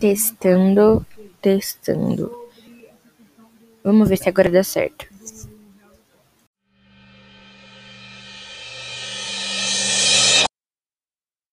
Testando, testando. Vamos ver se agora dá certo.